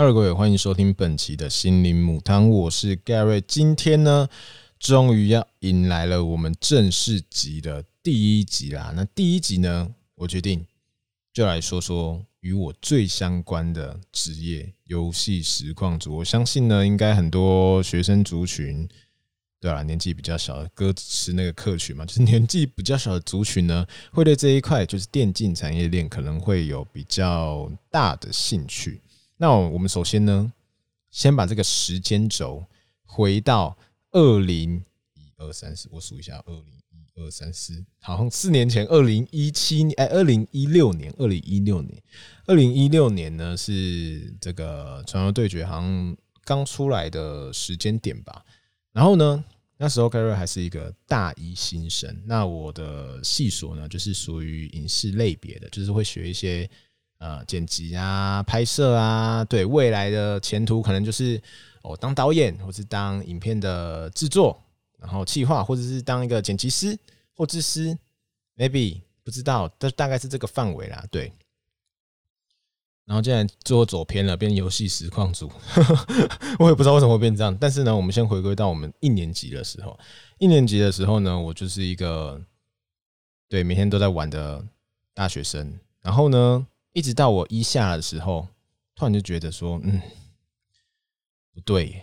Hello，各位，欢迎收听本期的心灵母汤，我是 Gary。今天呢，终于要迎来了我们正式集的第一集啦。那第一集呢，我决定就来说说与我最相关的职业——游戏实况组。我相信呢，应该很多学生族群，对啊，年纪比较小的歌词那个客群嘛，就是年纪比较小的族群呢，会对这一块就是电竞产业链可能会有比较大的兴趣。那我们首先呢，先把这个时间轴回到二零一二三四，我数一下，二零一二三四，好像四年前，二零一七年，哎，二零一六年，二零一六年，二零一六年呢是这个传说对决好像刚出来的时间点吧。然后呢，那时候盖瑞还是一个大一新生，那我的系所呢就是属于影视类别的，就是会学一些。呃，剪辑啊，拍摄啊，对未来的前途可能就是哦，当导演，或是当影片的制作，然后企划，或者是当一个剪辑师或制师，maybe 不知道，但大概是这个范围啦。对，然后现在做走偏了，变游戏实况组，我也不知道为什么会变这样。但是呢，我们先回归到我们一年级的时候，一年级的时候呢，我就是一个对每天都在玩的大学生，然后呢。一直到我一下的时候，突然就觉得说，嗯，不对，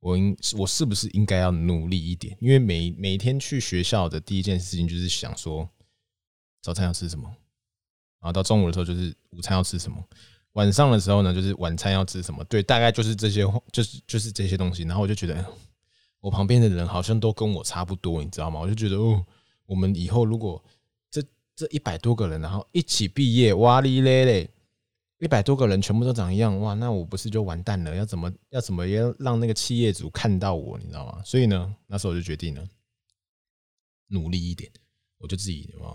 我应我是不是应该要努力一点？因为每每天去学校的第一件事情就是想说，早餐要吃什么，然后到中午的时候就是午餐要吃什么，晚上的时候呢就是晚餐要吃什么。对，大概就是这些，就是就是这些东西。然后我就觉得，我旁边的人好像都跟我差不多，你知道吗？我就觉得，哦，我们以后如果这一百多个人，然后一起毕业，哇哩嘞嘞，一百多个人全部都长一样，哇，那我不是就完蛋了？要怎么要怎么要让那个企业主看到我，你知道吗？所以呢，那时候我就决定了，努力一点，我就自己啊，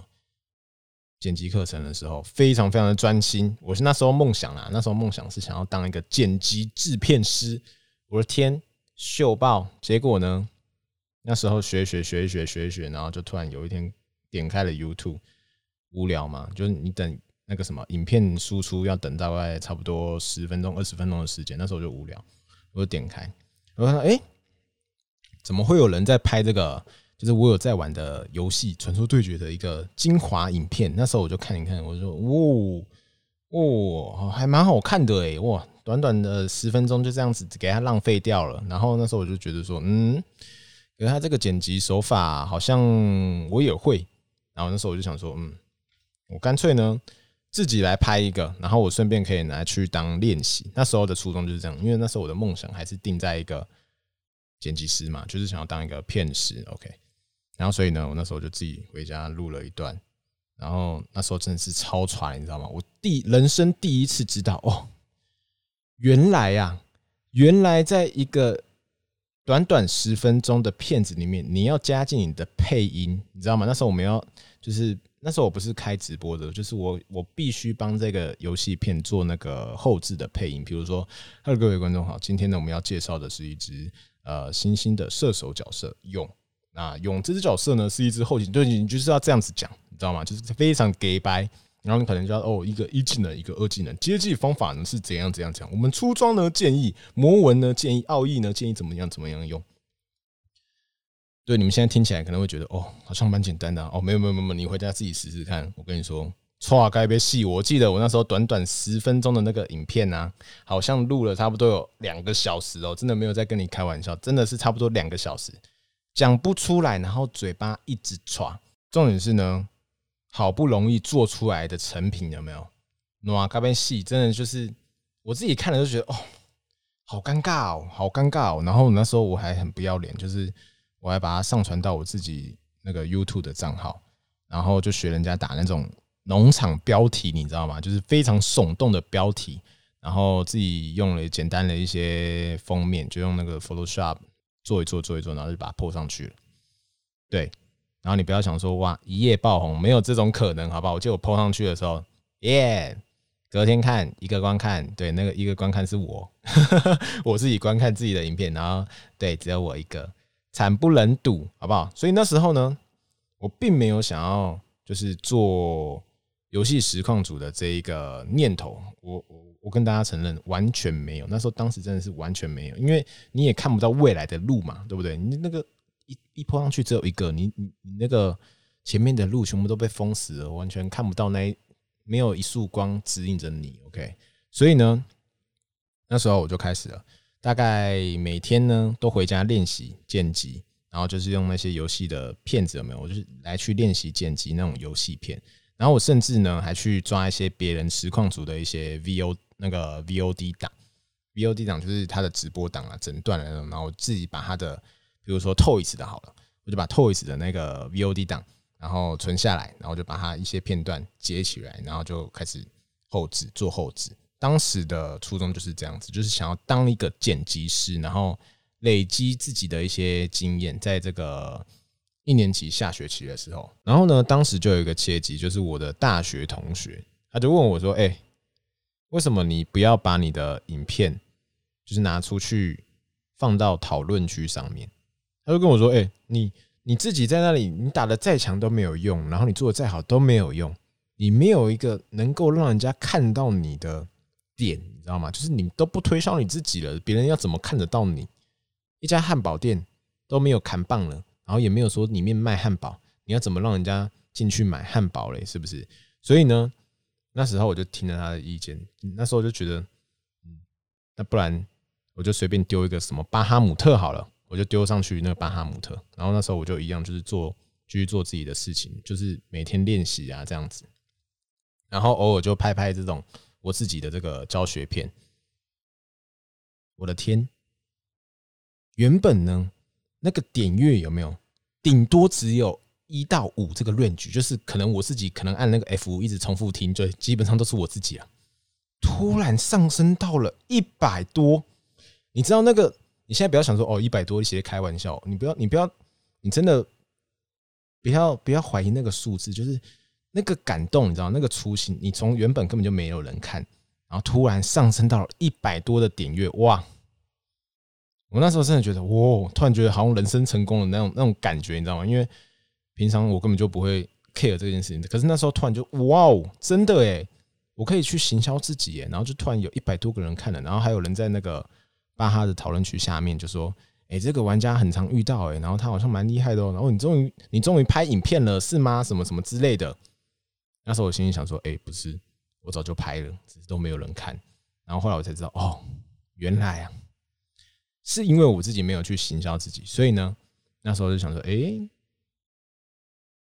剪辑课程的时候非常非常的专心。我是那时候梦想啊，那时候梦想是想要当一个剪辑制片师。我的天，秀爆！结果呢，那时候学学学一学学一学，然后就突然有一天点开了 YouTube。无聊嘛？就是你等那个什么影片输出要等大概差不多十分钟、二十分钟的时间，那时候就无聊，我就点开，我说：“哎，怎么会有人在拍这个？就是我有在玩的游戏《传说对决》的一个精华影片。”那时候我就看一看，我说：“哦哦，还蛮好看的哎！哇，短短的十分钟就这样子给他浪费掉了。”然后那时候我就觉得说：“嗯，可是他这个剪辑手法好像我也会。”然后那时候我就想说：“嗯。”我干脆呢自己来拍一个，然后我顺便可以拿去当练习。那时候的初衷就是这样，因为那时候我的梦想还是定在一个剪辑师嘛，就是想要当一个片师。OK，然后所以呢，我那时候就自己回家录了一段，然后那时候真的是超喘，你知道吗？我第人生第一次知道哦，原来呀，原来在一个短短十分钟的片子里面，你要加进你的配音，你知道吗？那时候我们要就是。那时候我不是开直播的，就是我我必须帮这个游戏片做那个后置的配音。比如说，Hello 各位观众好，今天呢我们要介绍的是一只呃新兴的射手角色勇。那勇这只角色呢是一只后勤，就你就是要这样子讲，你知道吗？就是非常 gay 白，然后你可能就要哦一个一技能一个二技能，接技方法呢是怎样怎样讲。我们出装呢建议魔文呢建议奥义呢建议怎么样怎么样用。对，你们现在听起来可能会觉得哦，好像蛮简单的哦。没有没有没有，你回家自己试试看。我跟你说，错该别戏。我记得我那时候短短十分钟的那个影片呢，好像录了差不多有两个小时哦，真的没有在跟你开玩笑，真的是差不多两个小时，讲不出来，然后嘴巴一直喘。重点是呢，好不容易做出来的成品有没有？哇，该边戏真的就是我自己看了就觉得哦，好尴尬哦，好尴尬哦。然后那时候我还很不要脸，就是。我还把它上传到我自己那个 YouTube 的账号，然后就学人家打那种农场标题，你知道吗？就是非常耸动的标题，然后自己用了简单的一些封面，就用那个 Photoshop 做一做做一做，然后就把它 po 上去了。对，然后你不要想说哇一夜爆红，没有这种可能，好不好？我记得我 po 上去的时候，耶，隔天看一个观看，对，那个一个观看是我，我自己观看自己的影片，然后对，只有我一个。惨不忍睹，好不好？所以那时候呢，我并没有想要就是做游戏实况组的这一个念头，我我我跟大家承认完全没有。那时候当时真的是完全没有，因为你也看不到未来的路嘛，对不对？你那个一一泼上去只有一个，你你你那个前面的路全部都被封死了，完全看不到那没有一束光指引着你。OK，所以呢，那时候我就开始了，大概每天呢都回家练习剪辑，然后就是用那些游戏的片子有没有？我就是来去练习剪辑那种游戏片。然后我甚至呢，还去抓一些别人实况组的一些 VO 那个 VOD 档，VOD 档就是他的直播档啊，整段的那种。然后我自己把他的，比如说 Toys 的好了，我就把 Toys 的那个 VOD 档，然后存下来，然后就把它一些片段截起来，然后就开始后置做后置。当时的初衷就是这样子，就是想要当一个剪辑师，然后累积自己的一些经验，在这个。一年级下学期的时候，然后呢，当时就有一个契机，就是我的大学同学，他就问我说：“哎，为什么你不要把你的影片，就是拿出去放到讨论区上面？”他就跟我说：“哎，你你自己在那里，你打的再强都没有用，然后你做的再好都没有用，你没有一个能够让人家看到你的点，你知道吗？就是你都不推销你自己了，别人要怎么看得到你？一家汉堡店都没有砍棒了。”然后也没有说里面卖汉堡，你要怎么让人家进去买汉堡嘞？是不是？所以呢，那时候我就听了他的意见，那时候我就觉得，嗯，那不然我就随便丢一个什么巴哈姆特好了，我就丢上去那个巴哈姆特。然后那时候我就一样，就是做继续做自己的事情，就是每天练习啊这样子。然后偶尔就拍拍这种我自己的这个教学片。我的天，原本呢？那个点阅有没有？顶多只有一到五这个 range，就是可能我自己可能按那个 F 一直重复听，就基本上都是我自己啊。突然上升到了一百多，你知道那个？你现在不要想说哦，一百多一些开玩笑，你不要，你不要，你真的不要不要怀疑那个数字，就是那个感动，你知道那个初心，你从原本根本就没有人看，然后突然上升到了一百多的点阅，哇！我那时候真的觉得，哇！突然觉得好像人生成功了那种那种感觉，你知道吗？因为平常我根本就不会 care 这件事情，可是那时候突然就，哇哦，真的诶，我可以去行销自己耶，然后就突然有一百多个人看了，然后还有人在那个巴哈的讨论区下面就说，哎，这个玩家很常遇到诶，然后他好像蛮厉害的哦，然后你终于你终于拍影片了是吗？什么什么之类的。那时候我心里想说，哎，不是，我早就拍了，只是都没有人看。然后后来我才知道，哦，原来啊。是因为我自己没有去行销自己，所以呢，那时候就想说，哎，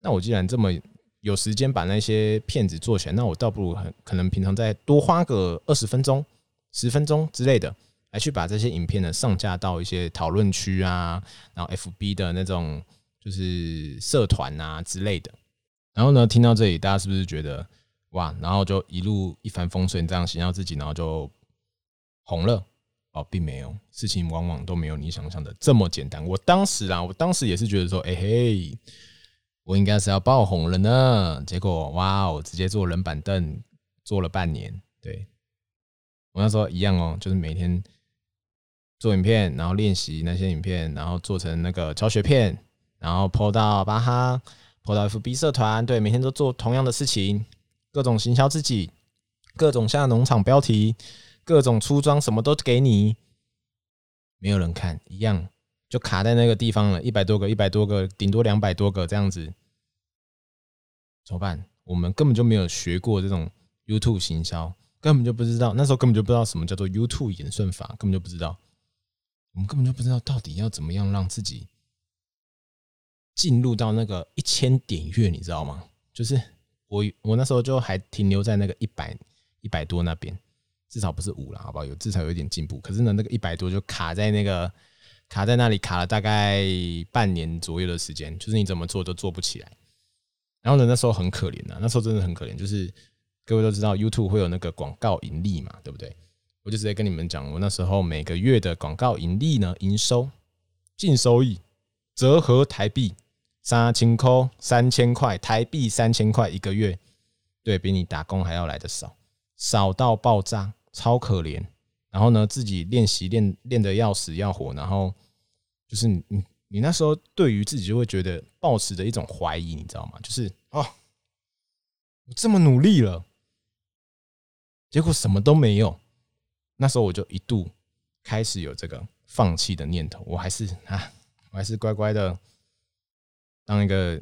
那我既然这么有时间把那些片子做起来，那我倒不如很可能平常再多花个二十分钟、十分钟之类的，来去把这些影片呢上架到一些讨论区啊，然后 FB 的那种就是社团啊之类的。然后呢，听到这里，大家是不是觉得哇？然后就一路一帆风顺，这样行销自己，然后就红了。哦，并没有，事情往往都没有你想象的这么简单。我当时啊，我当时也是觉得说，哎嘿，我应该是要爆红了呢。结果哇哦，直接坐冷板凳坐了半年。对我那时候一样哦，就是每天做影片，然后练习那些影片，然后做成那个教学片，然后 PO 到巴哈，PO 到 FB 社团。对，每天都做同样的事情，各种行销自己，各种下农场标题。各种出装什么都给你，没有人看，一样就卡在那个地方了。一百多个，一百多个，顶多两百多个这样子，怎么办？我们根本就没有学过这种 YouTube 行销，根本就不知道。那时候根本就不知道什么叫做 YouTube 演算法，根本就不知道。我们根本就不知道到底要怎么样让自己进入到那个一千点阅，你知道吗？就是我我那时候就还停留在那个一百一百多那边。至少不是五了，好不好？有至少有一点进步。可是呢，那个一百多就卡在那个卡在那里，卡了大概半年左右的时间，就是你怎么做都做不起来。然后呢，那时候很可怜呐，那时候真的很可怜。就是各位都知道，YouTube 会有那个广告盈利嘛，对不对？我就直接跟你们讲，我那时候每个月的广告盈利呢，营收净收益折合台币三千块，三千块台币三千块一个月，对比你打工还要来的少。少到爆炸，超可怜。然后呢，自己练习练练的要死要活。然后就是你你你那时候对于自己就会觉得抱持着一种怀疑，你知道吗？就是哦，我这么努力了，结果什么都没有。那时候我就一度开始有这个放弃的念头。我还是啊，我还是乖乖的当一个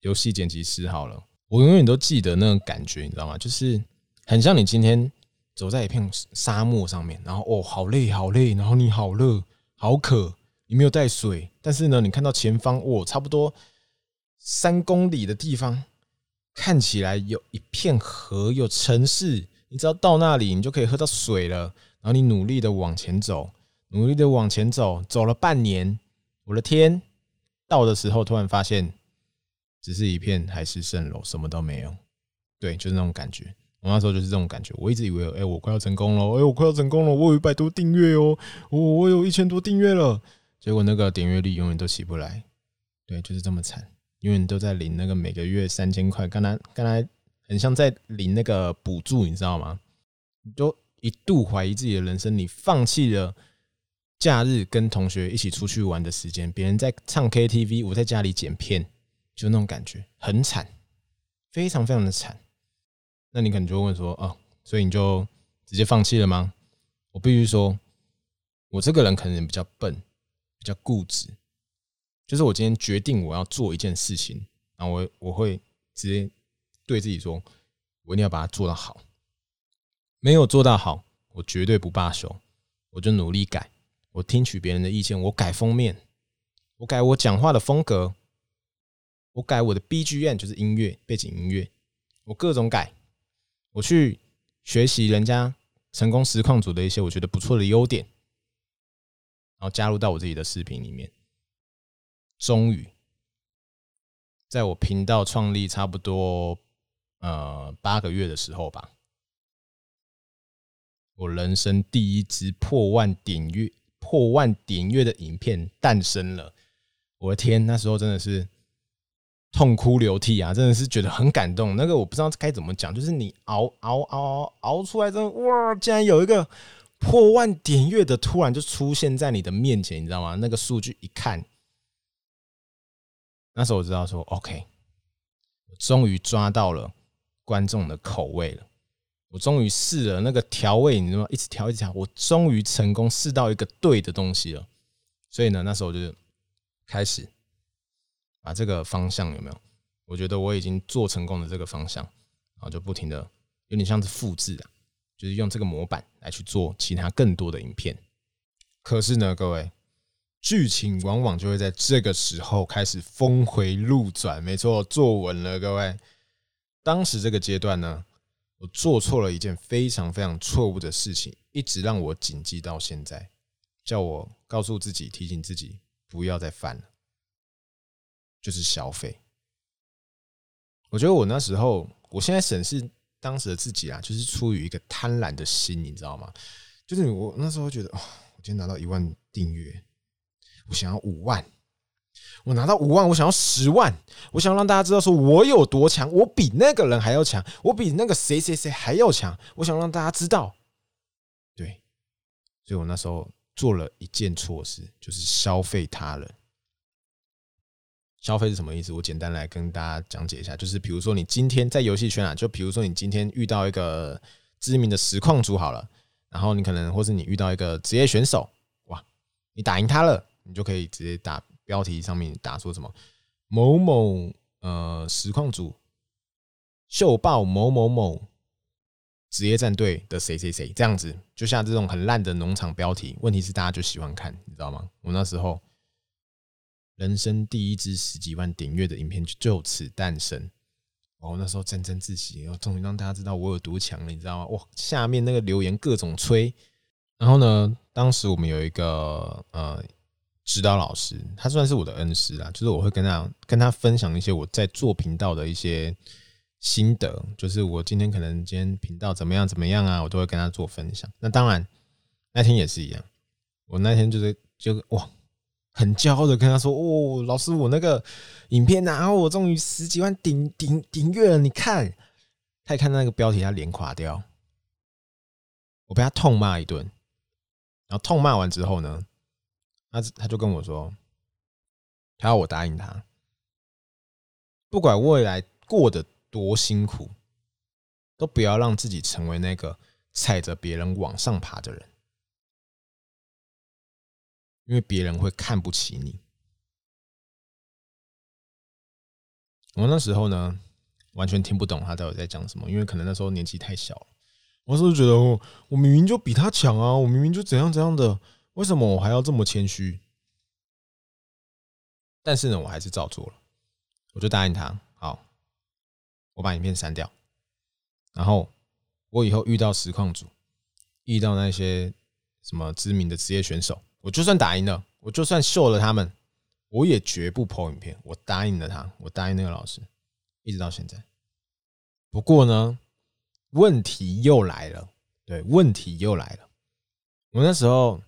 游戏剪辑师好了。我永远都记得那种感觉，你知道吗？就是很像你今天走在一片沙漠上面，然后哦，好累，好累，然后你好热，好渴，你没有带水，但是呢，你看到前方，哦，差不多三公里的地方，看起来有一片河，有城市，你只要到那里，你就可以喝到水了。然后你努力的往前走，努力的往前走，走了半年，我的天，到的时候突然发现。只是一片海市蜃楼，什么都没有。对，就是那种感觉。我那时候就是这种感觉。我一直以为，哎，我快要成功了，哎，我快要成功了，我有一百多订阅哦，我我有一千多订阅了。结果那个点阅率永远都起不来。对，就是这么惨，永远都在领那个每个月三千块，刚才刚才很像在领那个补助，你知道吗？你都一度怀疑自己的人生，你放弃了假日跟同学一起出去玩的时间，别人在唱 KTV，我在家里剪片。就那种感觉很惨，非常非常的惨。那你可能就会问说：“哦，所以你就直接放弃了吗？”我必须说，我这个人可能比较笨，比较固执。就是我今天决定我要做一件事情，然后我我会直接对自己说：“我一定要把它做到好。”没有做到好，我绝对不罢休，我就努力改。我听取别人的意见，我改封面，我改我讲话的风格。我改我的 BGM，就是音乐背景音乐，我各种改。我去学习人家成功实况组的一些我觉得不错的优点，然后加入到我自己的视频里面。终于，在我频道创立差不多呃八个月的时候吧，我人生第一支破万点阅、破万点阅的影片诞生了。我的天，那时候真的是。痛哭流涕啊，真的是觉得很感动。那个我不知道该怎么讲，就是你熬熬熬熬出来，真的哇！竟然有一个破万点阅的，突然就出现在你的面前，你知道吗？那个数据一看，那时候我知道说，OK，我终于抓到了观众的口味了。我终于试了那个调味，你知道吗？一直调一直调，我终于成功试到一个对的东西了。所以呢，那时候我就开始。把这个方向有没有？我觉得我已经做成功的这个方向，然后就不停的有点像是复制啊，就是用这个模板来去做其他更多的影片。可是呢，各位，剧情往往就会在这个时候开始峰回路转。没错，坐稳了，各位。当时这个阶段呢，我做错了一件非常非常错误的事情，一直让我谨记到现在，叫我告诉自己、提醒自己不要再犯了。就是消费，我觉得我那时候，我现在审视当时的自己啊，就是出于一个贪婪的心，你知道吗？就是我那时候觉得，哦，我今天拿到一万订阅，我想要五万，我拿到五万，我想要十万，我想让大家知道说我有多强，我比那个人还要强，我比那个谁谁谁还要强，我想让大家知道，对，所以我那时候做了一件错事，就是消费他人。消费是什么意思？我简单来跟大家讲解一下，就是比如说你今天在游戏圈啊，就比如说你今天遇到一个知名的实况主好了，然后你可能或是你遇到一个职业选手，哇，你打赢他了，你就可以直接打标题上面打说什么某某呃实况组秀爆某某某职业战队的谁谁谁这样子，就像这种很烂的农场标题，问题是大家就喜欢看，你知道吗？我那时候。人生第一支十几万点阅的影片就就此诞生，哦，那时候沾沾自喜，我终于让大家知道我有多强了，你知道吗？哇，下面那个留言各种吹，然后呢，当时我们有一个呃指导老师，他算是我的恩师啊，就是我会跟他跟他分享一些我在做频道的一些心得，就是我今天可能今天频道怎么样怎么样啊，我都会跟他做分享。那当然那天也是一样，我那天就是就哇。很骄傲的跟他说：“哦，老师，我那个影片然后我终于十几万顶顶顶阅了。你看，他一看到那个标题，他脸垮掉。我被他痛骂一顿，然后痛骂完之后呢，他他就跟我说，他要我答应他，不管未来过得多辛苦，都不要让自己成为那个踩着别人往上爬的人，因为别人会看不起你。我那时候呢，完全听不懂他到底在讲什么，因为可能那时候年纪太小了。我是觉得，我明明就比他强啊，我明明就怎样怎样的，为什么我还要这么谦虚？但是呢，我还是照做了，我就答应他，好，我把影片删掉，然后我以后遇到实况组，遇到那些什么知名的职业选手，我就算打赢了，我就算秀了他们。我也绝不抛影片，我答应了他，我答应那个老师，一直到现在。不过呢，问题又来了，对，问题又来了。我那时候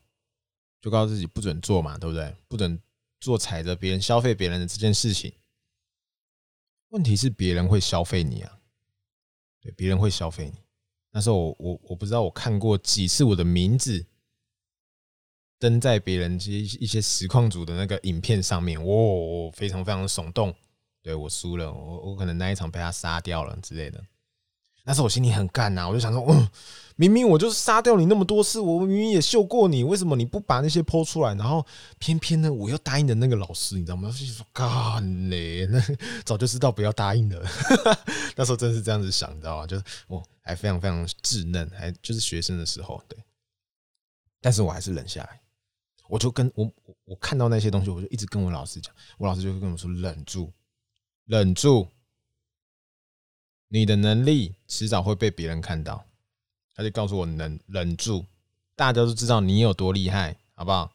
就告诉自己不准做嘛，对不对？不准做踩着别人消费别人的这件事情。问题是别人会消费你啊，对，别人会消费你。那时候我我我不知道我看过几次我的名字。登在别人一些一些实况组的那个影片上面，哇，非常非常的耸动。对我输了，我我可能那一场被他杀掉了之类的。那时候我心里很干呐，我就想说，嗯，明明我就是杀掉你那么多次，我明明也秀过你，为什么你不把那些剖出来？然后偏偏呢，我又答应的那个老师，你知道吗？心说干嘞，那早就知道不要答应了。那时候真是这样子想，你知道吗？就是我还非常非常稚嫩，还就是学生的时候，对。但是我还是忍下来。我就跟我我看到那些东西，我就一直跟我老师讲，我老师就会跟我说：“忍住，忍住，你的能力迟早会被别人看到。”他就告诉我：“能忍住，大家都知道你有多厉害，好不好？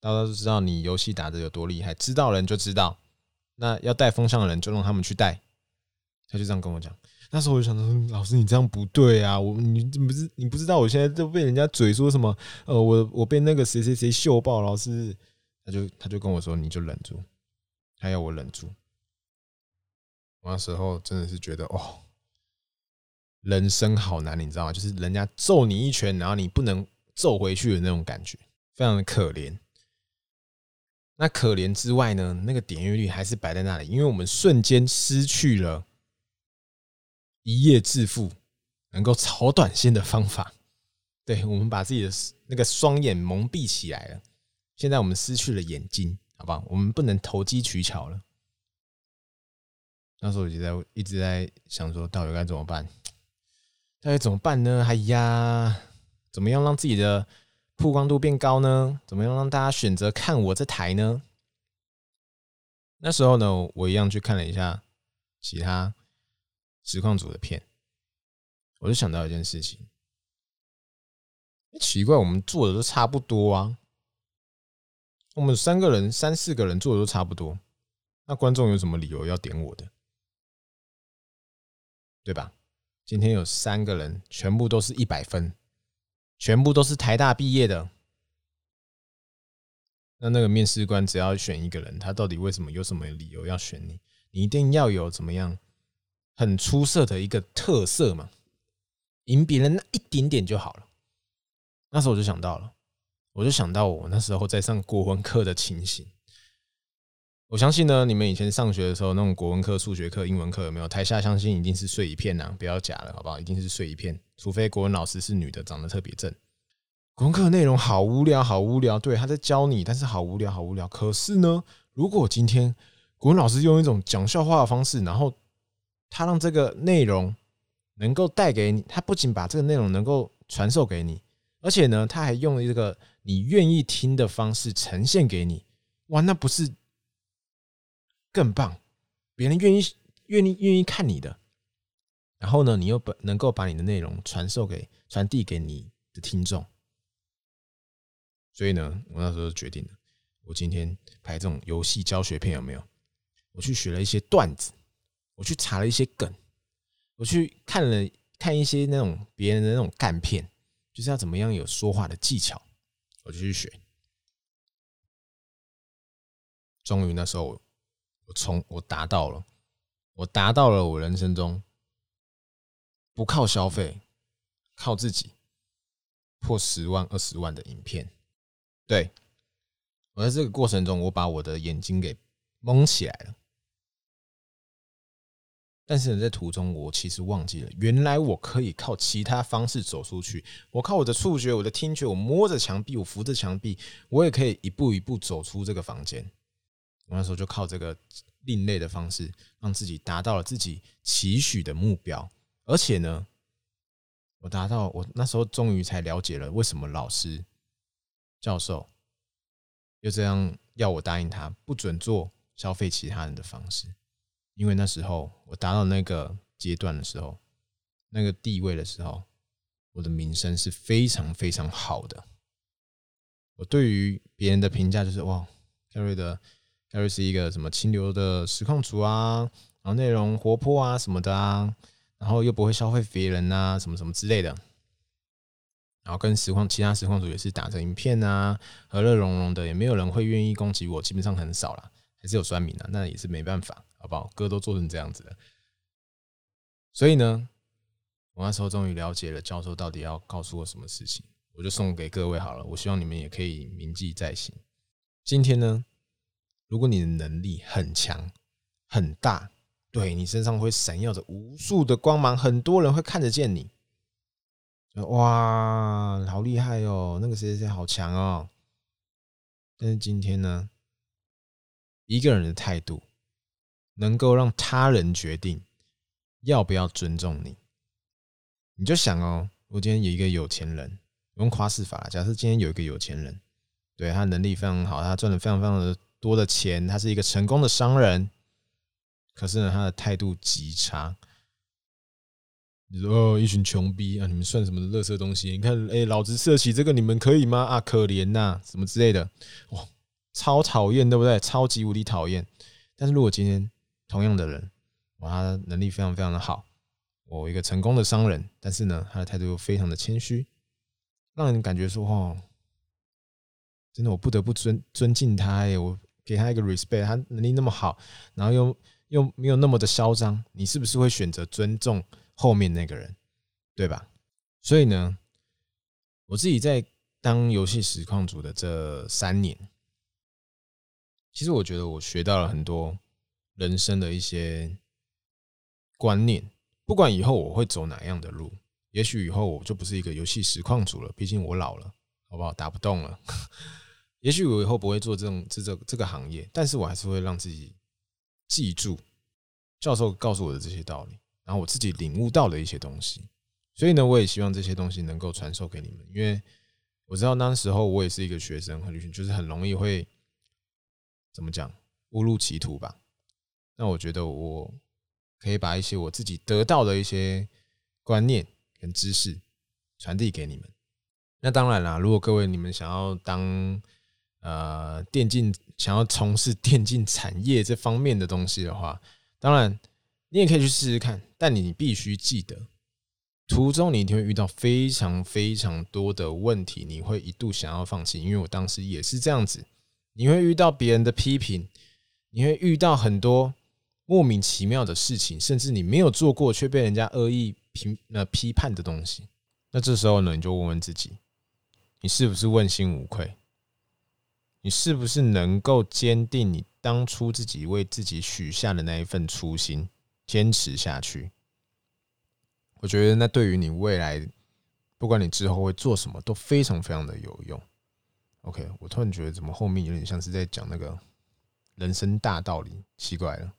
大家都知道你游戏打的有多厉害，知道人就知道。那要带风向的人就让他们去带。”他就这样跟我讲。那时候我就想说，老师你这样不对啊！我你不是你不知道我现在都被人家嘴说什么？呃，我我被那个谁谁谁秀爆，老师他就他就跟我说，你就忍住，他要我忍住。那时候真的是觉得哦，人生好难，你知道吗？就是人家揍你一拳，然后你不能揍回去的那种感觉，非常的可怜。那可怜之外呢，那个点阅率还是摆在那里，因为我们瞬间失去了。一夜致富能够炒短线的方法，对我们把自己的那个双眼蒙蔽起来了。现在我们失去了眼睛，好不好？我们不能投机取巧了。那时候我就在一直在想说，到底该怎么办？到底怎么办呢？哎呀，怎么样让自己的曝光度变高呢？怎么样让大家选择看我这台呢？那时候呢，我一样去看了一下其他。实况组的片，我就想到一件事情，奇怪，我们做的都差不多啊，我们三个人、三四个人做的都差不多，那观众有什么理由要点我的？对吧？今天有三个人，全部都是一百分，全部都是台大毕业的，那那个面试官只要选一个人，他到底为什么有什么理由要选你？你一定要有怎么样？很出色的一个特色嘛，赢别人那一点点就好了。那时候我就想到了，我就想到我那时候在上国文课的情形。我相信呢，你们以前上学的时候，那种国文课、数学课、英文课有没有？台下相信一定是睡一片呐，不要假了，好不好？一定是睡一片，除非国文老师是女的，长得特别正。国文课内容好无聊，好无聊。对，他在教你，但是好无聊，好无聊。可是呢，如果今天国文老师用一种讲笑话的方式，然后他让这个内容能够带给你，他不仅把这个内容能够传授给你，而且呢，他还用了一个你愿意听的方式呈现给你。哇，那不是更棒？别人愿意、愿意、愿意看你的，然后呢，你又把能够把你的内容传授给、传递给你的听众。所以呢，我那时候决定了，我今天拍这种游戏教学片有没有？我去学了一些段子。我去查了一些梗，我去看了看一些那种别人的那种干片，就是要怎么样有说话的技巧，我就去学。终于那时候，我从我达到了，我达到了我人生中不靠消费，靠自己破十万二十万的影片。对我在这个过程中，我把我的眼睛给蒙起来了。但是呢，在途中我其实忘记了，原来我可以靠其他方式走出去。我靠我的触觉、我的听觉，我摸着墙壁，我扶着墙壁，我也可以一步一步走出这个房间。我那时候就靠这个另类的方式，让自己达到了自己期许的目标。而且呢，我达到，我那时候终于才了解了为什么老师、教授又这样要我答应他，不准做消费其他人的方式。因为那时候我达到那个阶段的时候，那个地位的时候，我的名声是非常非常好的。我对于别人的评价就是哇，Gary 的 Gary 是一个什么清流的实况组啊，然后内容活泼啊什么的啊，然后又不会消费别人啊，什么什么之类的。然后跟实况其他实况组也是打成一片啊，和乐融融的，也没有人会愿意攻击我，基本上很少了，还是有酸民啊，那也是没办法。好不好？哥都做成这样子了，所以呢，我那时候终于了解了教授到底要告诉我什么事情，我就送给各位好了。我希望你们也可以铭记在心。今天呢，如果你的能力很强、很大，对你身上会闪耀着无数的光芒，很多人会看得见你。哇，好厉害哦！那个谁谁谁好强哦。但是今天呢，一个人的态度。能够让他人决定要不要尊重你，你就想哦，我今天有一个有钱人，用夸饰法。假设今天有一个有钱人，对他能力非常好，他赚了非常非常的多的钱，他是一个成功的商人，可是呢，他的态度极差。你说，一群穷逼啊，你们算什么垃圾东西？你看，哎，老子设起这个，你们可以吗？啊，可怜呐，什么之类的，哇，超讨厌，对不对？超级无敌讨厌。但是如果今天同样的人，哇，他能力非常非常的好，我一个成功的商人，但是呢，他的态度又非常的谦虚，让人感觉说，哇，真的我不得不尊尊敬他哎，我给他一个 respect，他能力那么好，然后又又没有那么的嚣张，你是不是会选择尊重后面那个人，对吧？所以呢，我自己在当游戏实况组的这三年，其实我觉得我学到了很多。人生的一些观念，不管以后我会走哪样的路，也许以后我就不是一个游戏实况组了，毕竟我老了，好不好？打不动了。也许我以后不会做这种这这这个行业，但是我还是会让自己记住教授告诉我的这些道理，然后我自己领悟到的一些东西。所以呢，我也希望这些东西能够传授给你们，因为我知道那时候我也是一个学生，很就是很容易会怎么讲误入歧途吧。那我觉得我可以把一些我自己得到的一些观念跟知识传递给你们。那当然啦，如果各位你们想要当呃电竞，想要从事电竞产业这方面的东西的话，当然你也可以去试试看。但你必须记得，途中你一定会遇到非常非常多的问题，你会一度想要放弃。因为我当时也是这样子，你会遇到别人的批评，你会遇到很多。莫名其妙的事情，甚至你没有做过却被人家恶意评呃批判的东西，那这时候呢，你就问问自己，你是不是问心无愧？你是不是能够坚定你当初自己为自己许下的那一份初心，坚持下去？我觉得那对于你未来，不管你之后会做什么，都非常非常的有用。OK，我突然觉得怎么后面有点像是在讲那个人生大道理，奇怪了。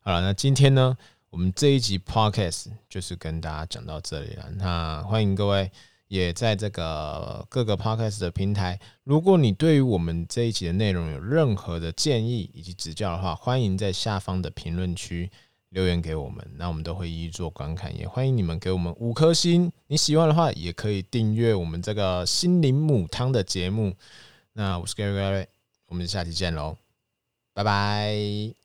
好了，那今天呢，我们这一集 podcast 就是跟大家讲到这里了。那欢迎各位也在这个各个 podcast 的平台，如果你对于我们这一集的内容有任何的建议以及指教的话，欢迎在下方的评论区留言给我们，那我们都会一一做观看。也欢迎你们给我们五颗星，你喜欢的话也可以订阅我们这个心灵母汤的节目。那我是 Gary 我们下期见喽，拜拜。